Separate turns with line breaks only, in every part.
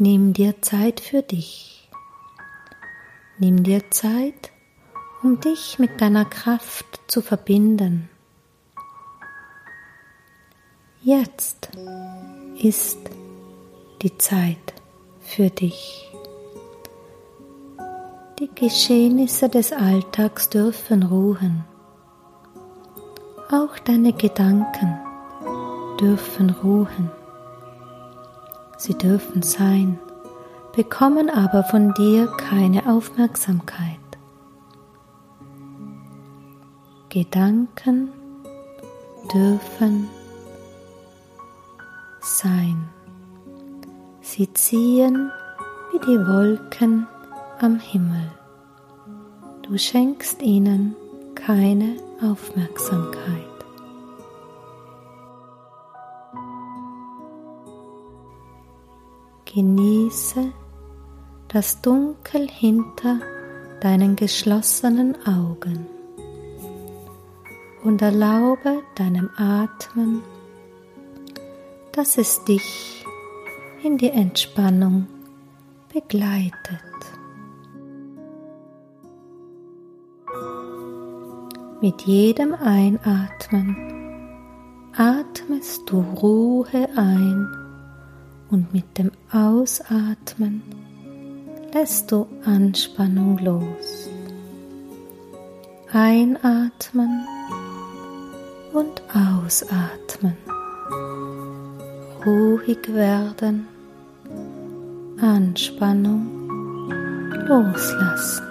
Nimm dir Zeit für dich. Nimm dir Zeit, um dich mit deiner Kraft zu verbinden. Jetzt ist die Zeit für dich. Die Geschehnisse des Alltags dürfen ruhen. Auch deine Gedanken dürfen ruhen. Sie dürfen sein, bekommen aber von dir keine Aufmerksamkeit. Gedanken dürfen sein. Sie ziehen wie die Wolken am Himmel. Du schenkst ihnen keine Aufmerksamkeit. Genieße das Dunkel hinter deinen geschlossenen Augen und erlaube deinem Atmen, dass es dich in die Entspannung begleitet. Mit jedem Einatmen atmest du Ruhe ein und mit dem Ausatmen lässt du Anspannung los. Einatmen und ausatmen. Ruhig werden, Anspannung loslassen.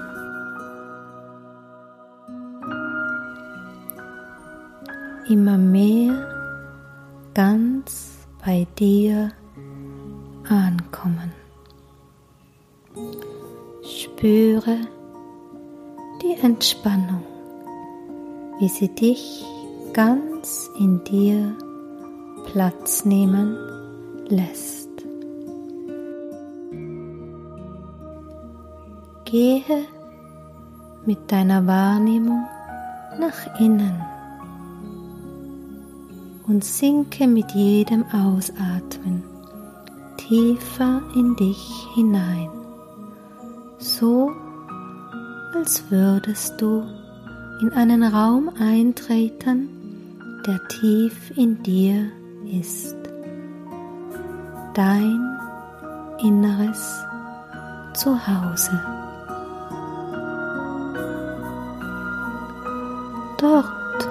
immer mehr ganz bei dir Spüre die Entspannung, wie sie dich ganz in dir Platz nehmen lässt. Gehe mit deiner Wahrnehmung nach innen und sinke mit jedem Ausatmen tiefer in dich hinein, so als würdest du in einen Raum eintreten, der tief in dir ist. Dein inneres Zuhause. Dort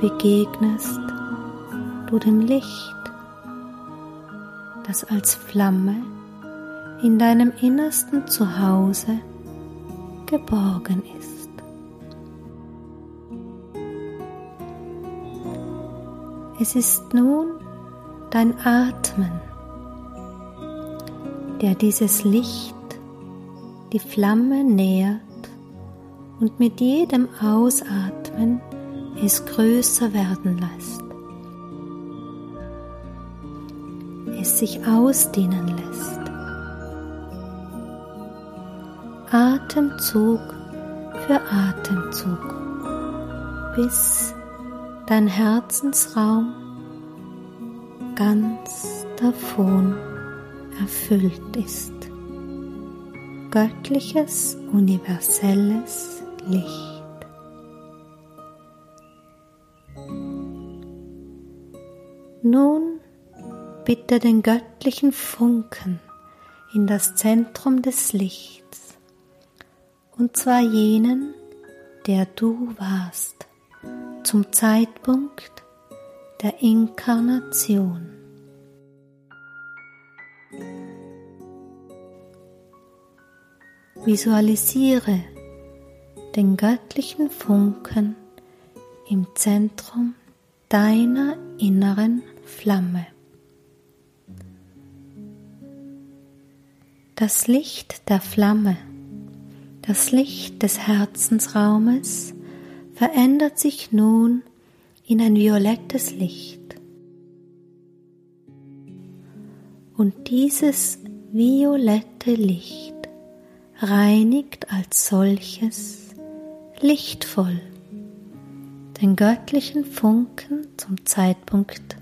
begegnest du dem Licht, das als Flamme in deinem innersten Zuhause geborgen ist. Es ist nun dein Atmen, der dieses Licht, die Flamme nährt und mit jedem Ausatmen es größer werden lässt, es sich ausdehnen lässt. Atemzug für Atemzug, bis dein Herzensraum ganz davon erfüllt ist. Göttliches, universelles Licht. Nun bitte den göttlichen Funken in das Zentrum des Lichts, und zwar jenen, der du warst, zum Zeitpunkt der Inkarnation. Visualisiere den göttlichen Funken im Zentrum deiner inneren Flamme. Das Licht der Flamme, das Licht des Herzensraumes verändert sich nun in ein violettes Licht. Und dieses violette Licht reinigt als solches lichtvoll den göttlichen Funken zum Zeitpunkt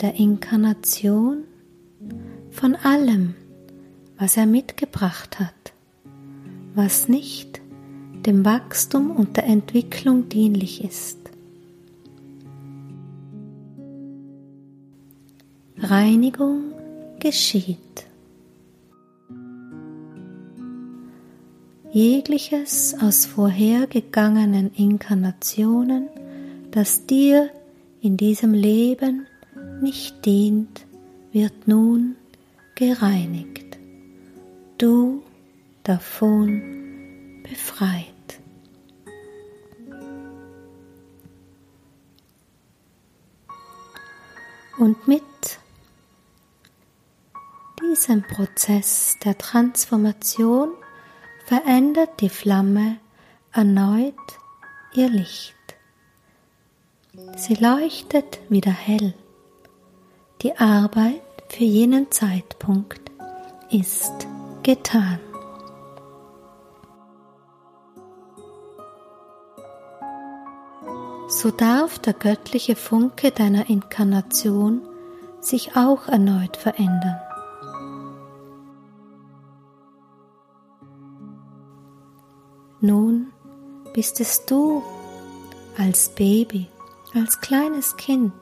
der Inkarnation von allem, was er mitgebracht hat, was nicht dem Wachstum und der Entwicklung dienlich ist. Reinigung geschieht. Jegliches aus vorhergegangenen Inkarnationen, das dir in diesem Leben nicht dient, wird nun gereinigt. Du davon befreit. Und mit diesem Prozess der Transformation verändert die Flamme erneut ihr Licht. Sie leuchtet wieder hell. Die Arbeit für jenen Zeitpunkt ist getan. So darf der göttliche Funke deiner Inkarnation sich auch erneut verändern. Nun bist es du als Baby, als kleines Kind,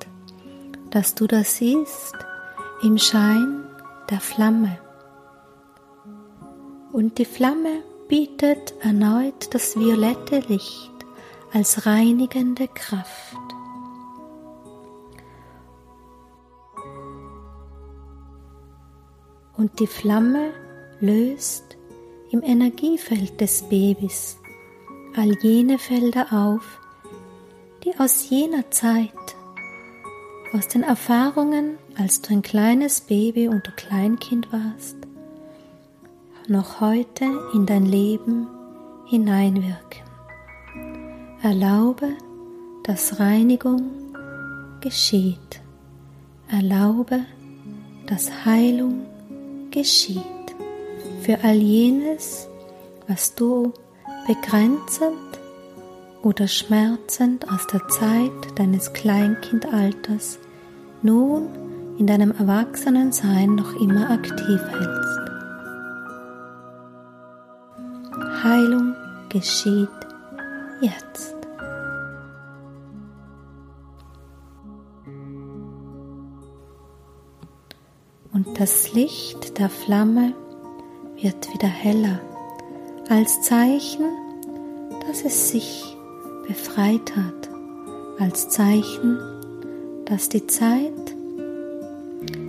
dass du das siehst im Schein der Flamme. Und die Flamme bietet erneut das violette Licht als reinigende Kraft. Und die Flamme löst im Energiefeld des Babys all jene Felder auf, die aus jener Zeit, aus den Erfahrungen, als du ein kleines Baby und ein Kleinkind warst, noch heute in dein Leben hineinwirken. Erlaube, dass Reinigung geschieht. Erlaube, dass Heilung geschieht für all jenes, was du begrenzend oder schmerzend aus der Zeit deines Kleinkindalters nun in deinem Erwachsenensein noch immer aktiv hältst. Heilung geschieht jetzt. Und das Licht der Flamme wird wieder heller, als Zeichen, dass es sich befreit hat, als Zeichen, dass die Zeit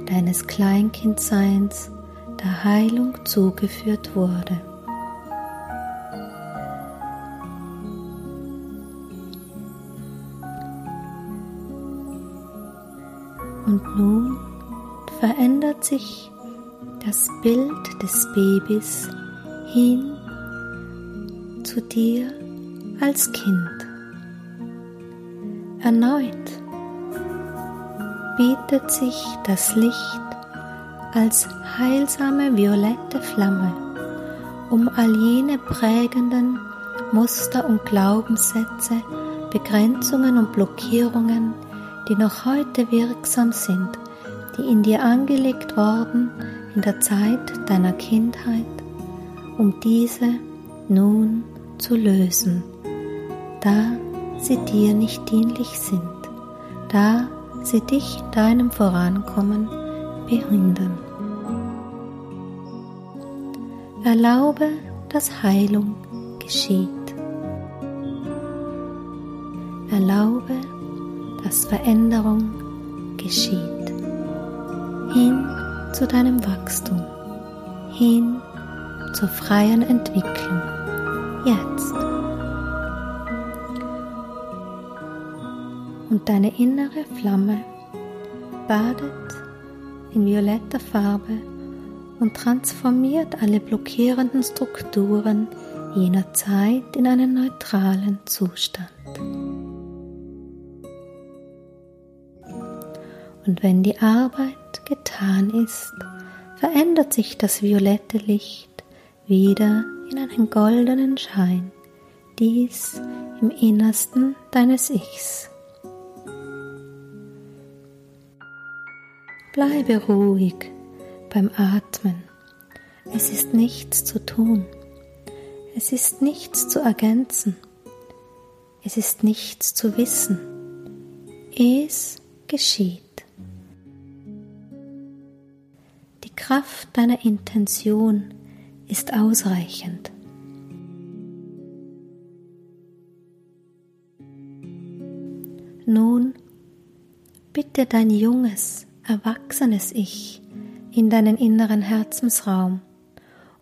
deines Kleinkindseins der Heilung zugeführt wurde. Und nun verändert sich das Bild des Babys hin zu dir als Kind. Erneut bietet sich das Licht als heilsame violette Flamme, um all jene prägenden Muster und Glaubenssätze, Begrenzungen und Blockierungen, die noch heute wirksam sind, die in dir angelegt worden in der Zeit deiner Kindheit, um diese nun zu lösen, da sie dir nicht dienlich sind, da sie dich in deinem Vorankommen behindern. Erlaube, dass Heilung geschieht. Erlaube, dass Veränderung geschieht. Hin zu deinem Wachstum, hin zur freien Entwicklung. Jetzt. Und deine innere Flamme badet in violetter Farbe und transformiert alle blockierenden Strukturen jener Zeit in einen neutralen Zustand. Und wenn die Arbeit getan ist, verändert sich das violette Licht wieder in einen goldenen Schein, dies im Innersten deines Ichs. Bleibe ruhig beim Atmen. Es ist nichts zu tun. Es ist nichts zu ergänzen. Es ist nichts zu wissen. Es geschieht. Kraft deiner Intention ist ausreichend. Nun bitte dein junges, erwachsenes Ich in deinen inneren Herzensraum,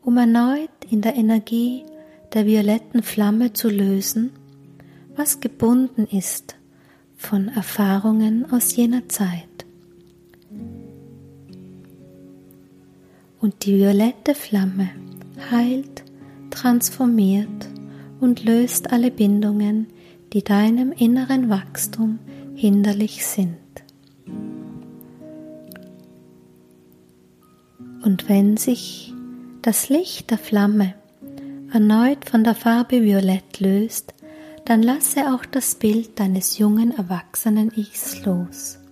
um erneut in der Energie der violetten Flamme zu lösen, was gebunden ist von Erfahrungen aus jener Zeit. Die violette Flamme heilt, transformiert und löst alle Bindungen, die deinem inneren Wachstum hinderlich sind. Und wenn sich das Licht der Flamme erneut von der Farbe Violett löst, dann lasse auch das Bild deines jungen erwachsenen Ichs los.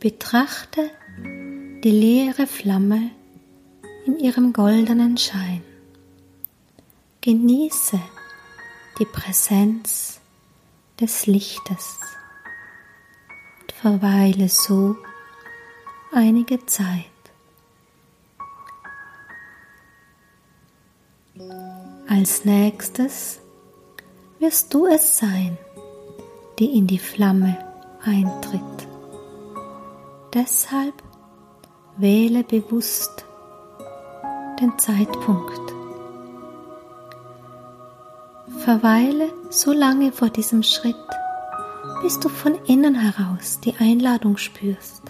Betrachte die leere Flamme in ihrem goldenen Schein. Genieße die Präsenz des Lichtes und verweile so einige Zeit. Als nächstes wirst du es sein, die in die Flamme eintritt. Deshalb wähle bewusst den Zeitpunkt. Verweile so lange vor diesem Schritt, bis du von innen heraus die Einladung spürst.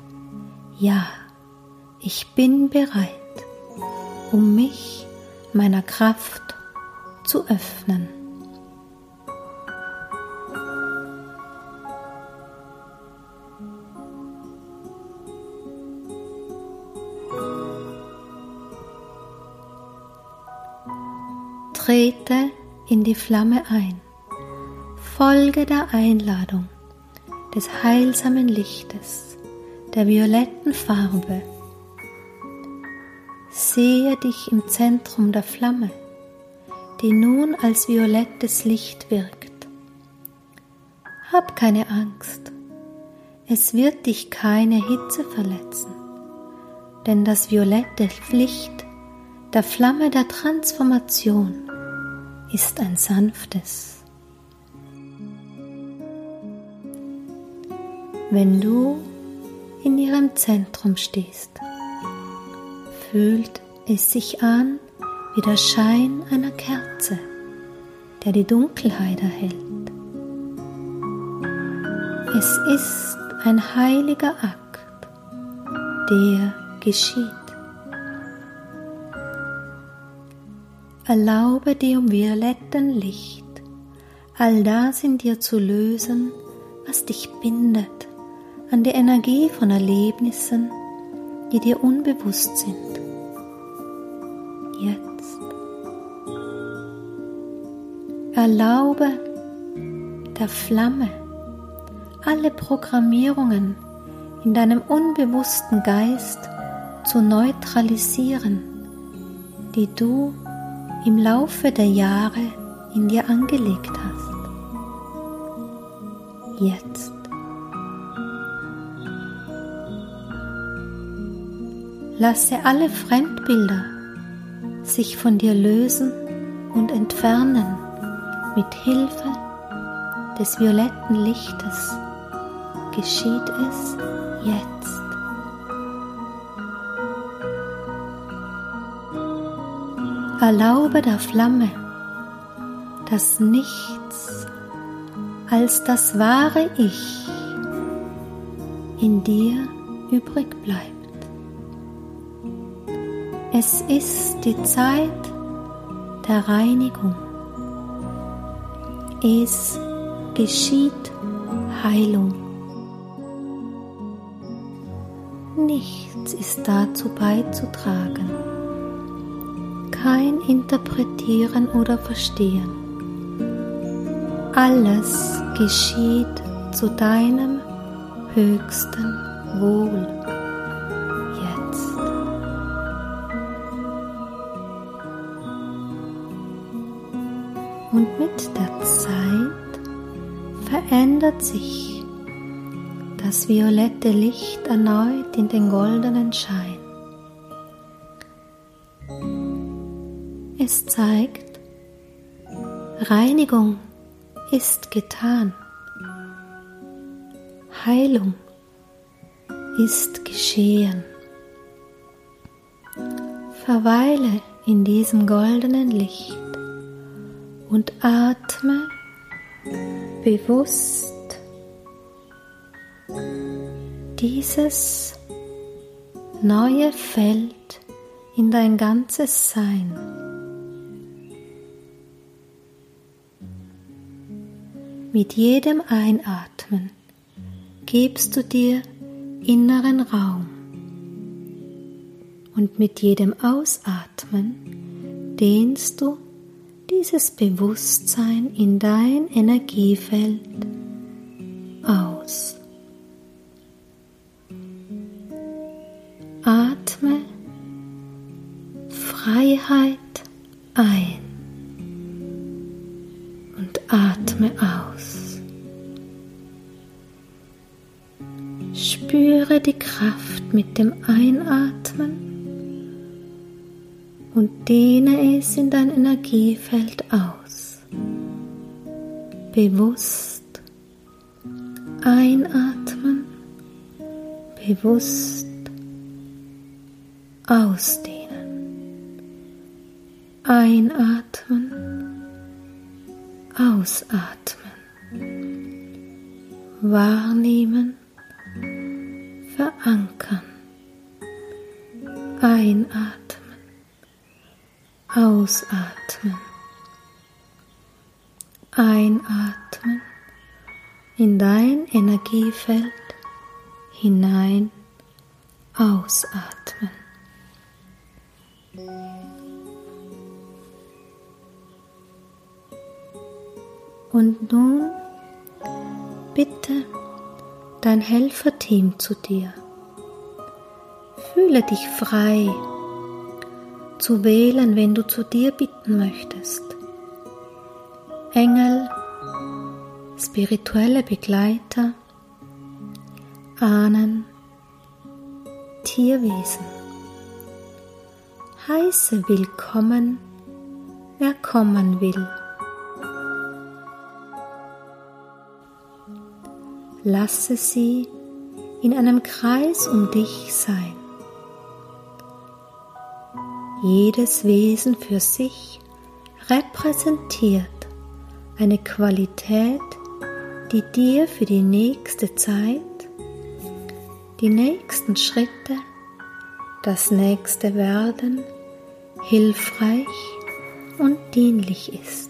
Ja, ich bin bereit, um mich meiner Kraft zu öffnen. Trete in die Flamme ein. Folge der Einladung des heilsamen Lichtes, der violetten Farbe. Sehe dich im Zentrum der Flamme, die nun als violettes Licht wirkt. Hab keine Angst, es wird dich keine Hitze verletzen, denn das violette Licht der Flamme der Transformation ist ein sanftes. Wenn du in ihrem Zentrum stehst, fühlt es sich an wie der Schein einer Kerze, der die Dunkelheit erhält. Es ist ein heiliger Akt, der geschieht. Erlaube dir im violetten Licht all das in dir zu lösen, was dich bindet an die Energie von Erlebnissen, die dir unbewusst sind. Jetzt. Erlaube der Flamme alle Programmierungen in deinem unbewussten Geist zu neutralisieren, die du im Laufe der Jahre in dir angelegt hast. Jetzt. Lasse alle Fremdbilder sich von dir lösen und entfernen mit Hilfe des violetten Lichtes. Geschieht es jetzt. Erlaube der Flamme, dass nichts als das wahre Ich in dir übrig bleibt. Es ist die Zeit der Reinigung. Es geschieht Heilung. Nichts ist dazu beizutragen kein Interpretieren oder Verstehen. Alles geschieht zu deinem höchsten Wohl jetzt. Und mit der Zeit verändert sich das violette Licht erneut in den goldenen Schein. Es zeigt, Reinigung ist getan. Heilung ist geschehen. Verweile in diesem goldenen Licht und atme bewusst dieses neue Feld in dein ganzes Sein. Mit jedem Einatmen gibst du dir inneren Raum. Und mit jedem Ausatmen dehnst du dieses Bewusstsein in dein Energiefeld atme aus. Spüre die Kraft mit dem Einatmen und dehne es in dein Energiefeld aus. Bewusst einatmen, bewusst ausdehnen. Einatmen, ausatmen. Wahrnehmen, verankern. Einatmen, ausatmen. Einatmen in dein Energiefeld hinein, ausatmen. Und nun bitte dein Helferteam zu dir. Fühle dich frei zu wählen, wenn du zu dir bitten möchtest. Engel, spirituelle Begleiter, Ahnen, Tierwesen. Heiße willkommen, wer kommen will. Lasse sie in einem Kreis um dich sein. Jedes Wesen für sich repräsentiert eine Qualität, die dir für die nächste Zeit, die nächsten Schritte, das nächste Werden hilfreich und dienlich ist.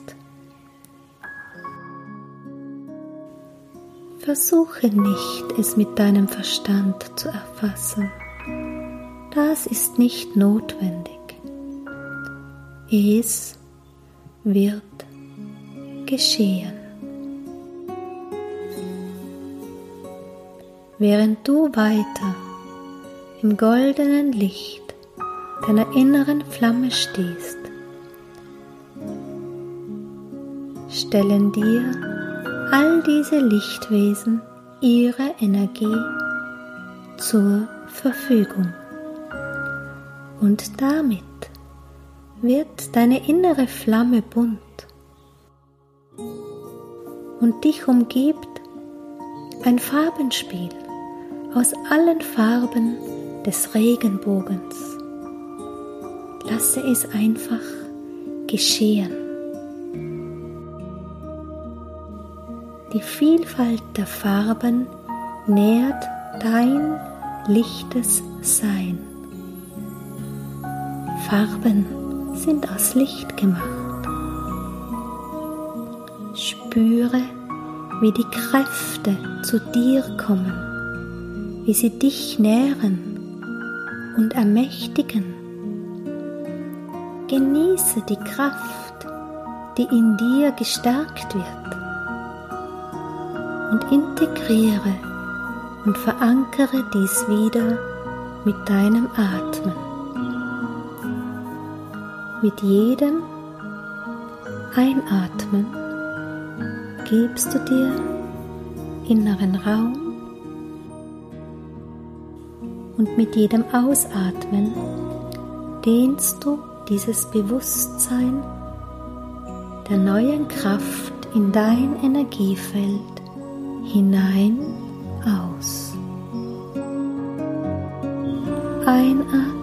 Versuche nicht, es mit deinem Verstand zu erfassen. Das ist nicht notwendig. Es wird geschehen. Während du weiter im goldenen Licht deiner inneren Flamme stehst, stellen dir all diese Lichtwesen ihre Energie zur Verfügung. Und damit wird deine innere Flamme bunt und dich umgibt ein Farbenspiel aus allen Farben des Regenbogens. Lasse es einfach geschehen. Die Vielfalt der Farben nährt dein lichtes Sein. Farben sind aus Licht gemacht. Spüre, wie die Kräfte zu dir kommen, wie sie dich nähren und ermächtigen. Genieße die Kraft, die in dir gestärkt wird integriere und verankere dies wieder mit deinem Atmen. Mit jedem Einatmen gibst du dir inneren Raum und mit jedem Ausatmen dehnst du dieses Bewusstsein der neuen Kraft in dein Energiefeld hinein aus. Einatmen,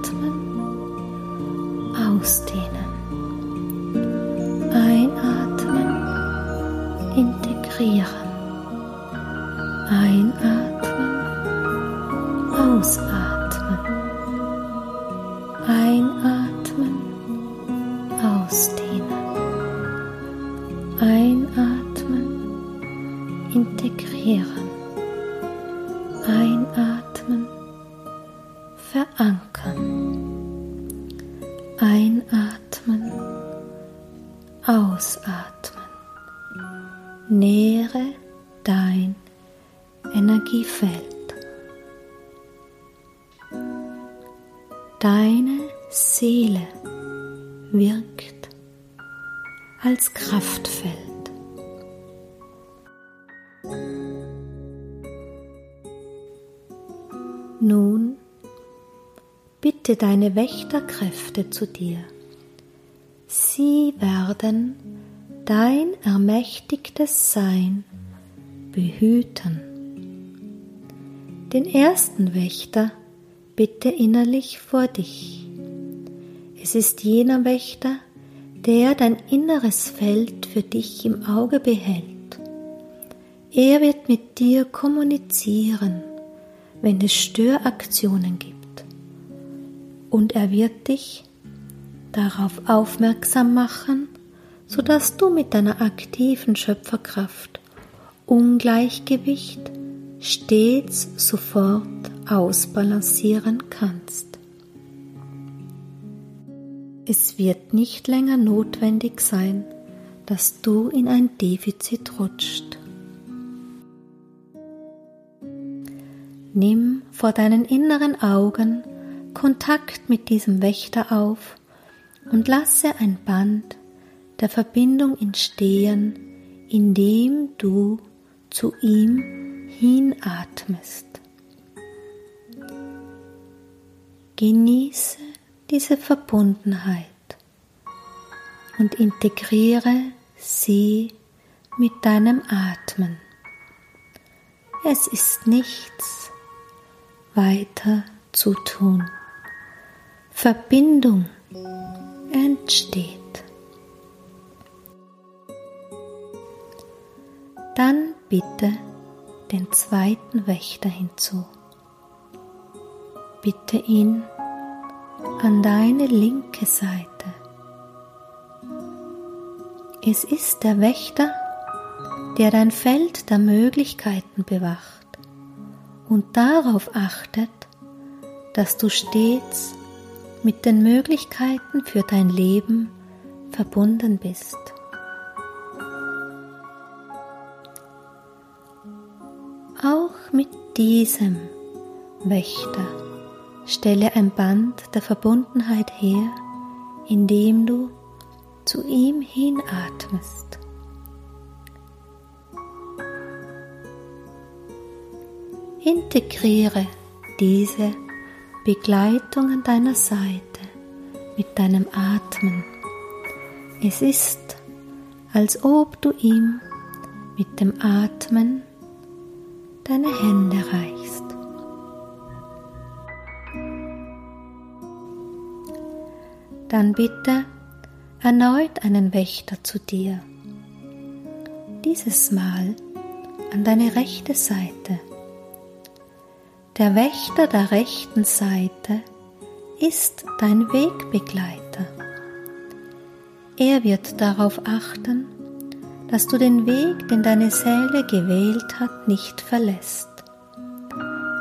Nun bitte deine Wächterkräfte zu dir. Sie werden dein ermächtigtes Sein behüten. Den ersten Wächter bitte innerlich vor dich. Es ist jener Wächter, der dein inneres Feld für dich im Auge behält. Er wird mit dir kommunizieren wenn es Störaktionen gibt. Und er wird dich darauf aufmerksam machen, sodass du mit deiner aktiven Schöpferkraft Ungleichgewicht stets sofort ausbalancieren kannst. Es wird nicht länger notwendig sein, dass du in ein Defizit rutscht. Nimm vor deinen inneren Augen Kontakt mit diesem Wächter auf und lasse ein Band der Verbindung entstehen, indem du zu ihm hinatmest. Genieße diese Verbundenheit und integriere sie mit deinem Atmen. Es ist nichts, weiter zu tun. Verbindung entsteht. Dann bitte den zweiten Wächter hinzu. Bitte ihn an deine linke Seite. Es ist der Wächter, der dein Feld der Möglichkeiten bewacht und darauf achtet, dass du stets mit den Möglichkeiten für dein Leben verbunden bist. Auch mit diesem Wächter stelle ein Band der Verbundenheit her, indem du zu ihm hinatmest. Integriere diese Begleitung an deiner Seite mit deinem Atmen. Es ist, als ob du ihm mit dem Atmen deine Hände reichst. Dann bitte erneut einen Wächter zu dir. Dieses Mal an deine rechte Seite. Der Wächter der rechten Seite ist dein Wegbegleiter. Er wird darauf achten, dass du den Weg, den deine Seele gewählt hat, nicht verlässt.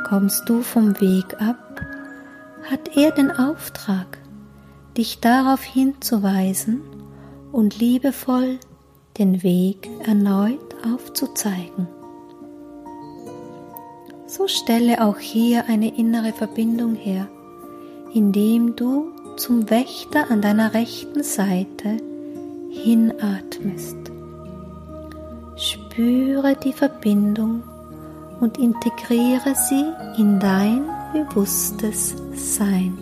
Kommst du vom Weg ab, hat er den Auftrag, dich darauf hinzuweisen und liebevoll den Weg erneut aufzuzeigen. So stelle auch hier eine innere Verbindung her, indem du zum Wächter an deiner rechten Seite hinatmest. Spüre die Verbindung und integriere sie in dein bewusstes Sein.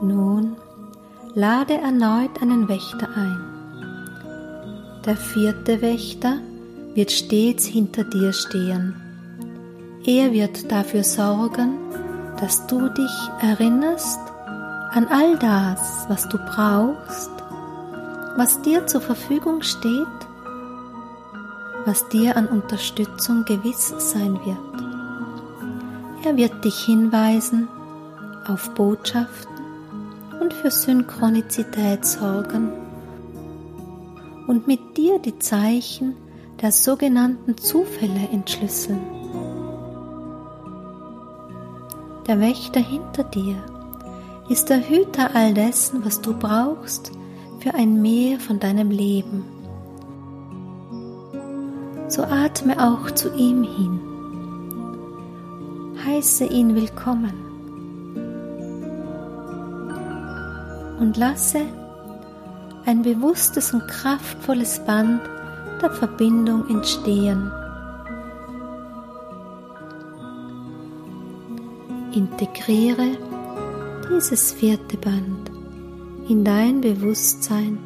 Nun lade erneut einen Wächter ein. Der vierte Wächter wird stets hinter dir stehen. Er wird dafür sorgen, dass du dich erinnerst an all das, was du brauchst, was dir zur Verfügung steht, was dir an Unterstützung gewiss sein wird. Er wird dich hinweisen auf Botschaften und für Synchronizität sorgen und mit dir die Zeichen der sogenannten Zufälle entschlüsseln. Der Wächter hinter dir ist der Hüter all dessen, was du brauchst für ein Meer von deinem Leben. So atme auch zu ihm hin. Heiße ihn willkommen und lasse ein bewusstes und kraftvolles Band der Verbindung entstehen. Integriere dieses vierte Band in dein Bewusstsein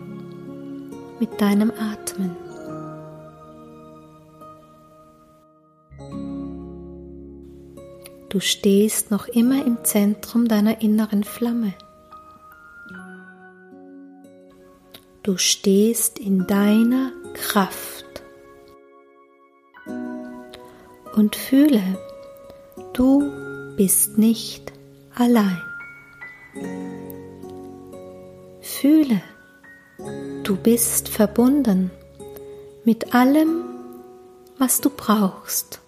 mit deinem Atmen. Du stehst noch immer im Zentrum deiner inneren Flamme. Du stehst in deiner Kraft. Und fühle, du bist nicht allein. Fühle, du bist verbunden mit allem, was du brauchst.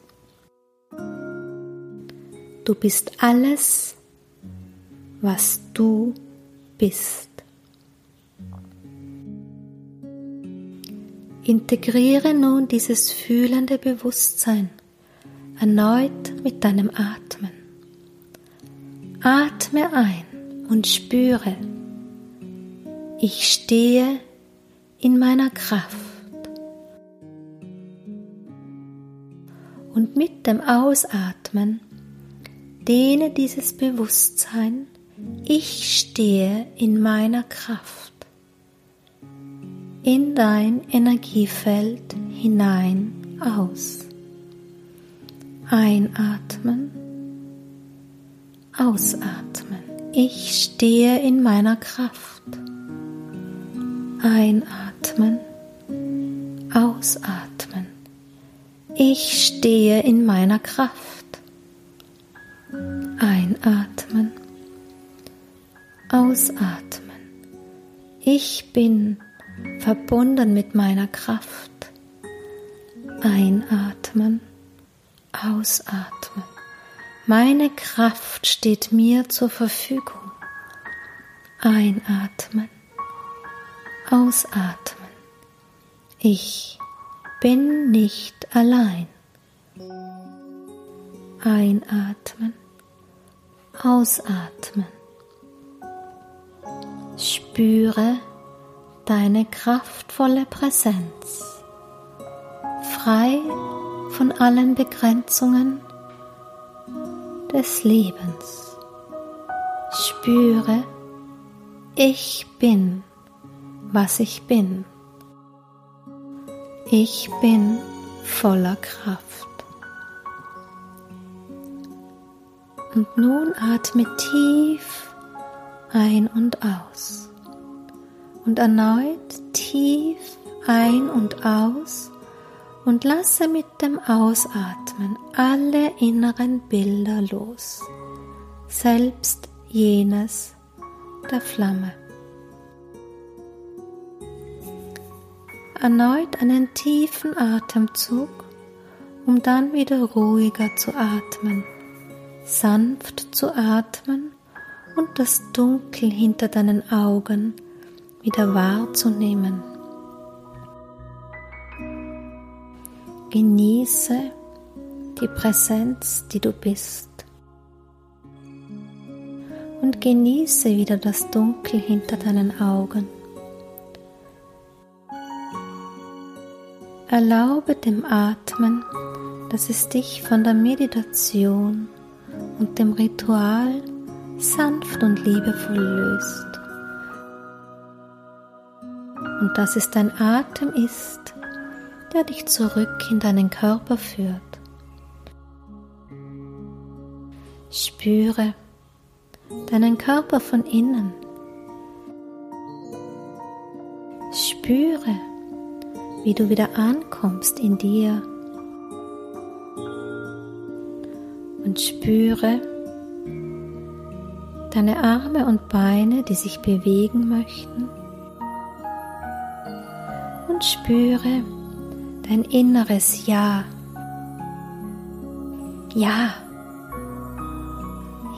Du bist alles, was du bist. Integriere nun dieses fühlende Bewusstsein erneut mit deinem Atmen. Atme ein und spüre, ich stehe in meiner Kraft. Und mit dem Ausatmen dehne dieses Bewusstsein, ich stehe in meiner Kraft, in dein Energiefeld hinein aus. Einatmen, ausatmen. Ich stehe in meiner Kraft. Einatmen, ausatmen. Ich stehe in meiner Kraft. Einatmen, ausatmen. Ich bin verbunden mit meiner Kraft. Einatmen, ausatmen. Meine Kraft steht mir zur Verfügung. Einatmen, Ausatmen. Ich bin nicht allein. Einatmen. Ausatmen. Spüre deine kraftvolle Präsenz, frei von allen Begrenzungen des Lebens. Spüre, ich bin was ich bin. Ich bin voller Kraft. Und nun atme tief ein und aus. Und erneut tief ein und aus und lasse mit dem Ausatmen alle inneren Bilder los, selbst jenes der Flamme. erneut einen tiefen Atemzug, um dann wieder ruhiger zu atmen, sanft zu atmen und das Dunkel hinter deinen Augen wieder wahrzunehmen. genieße die Präsenz, die du bist. Und genieße wieder das Dunkel hinter deinen Augen. Erlaube dem Atmen, dass es dich von der Meditation und dem Ritual sanft und liebevoll löst. Und dass es dein Atem ist, der dich zurück in deinen Körper führt. Spüre deinen Körper von innen. Spüre, wie du wieder ankommst in dir. Und spüre deine Arme und Beine, die sich bewegen möchten. Spüre dein inneres Ja. Ja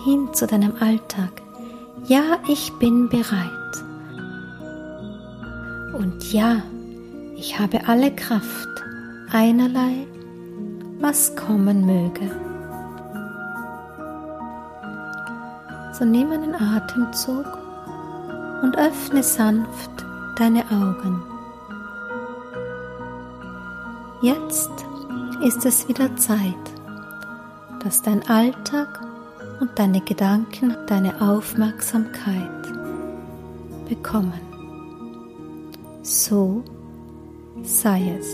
hin zu deinem Alltag. Ja, ich bin bereit. Und ja, ich habe alle Kraft, einerlei, was kommen möge. So nimm einen Atemzug und öffne sanft deine Augen. Jetzt ist es wieder Zeit, dass dein Alltag und deine Gedanken deine Aufmerksamkeit bekommen. So sei es.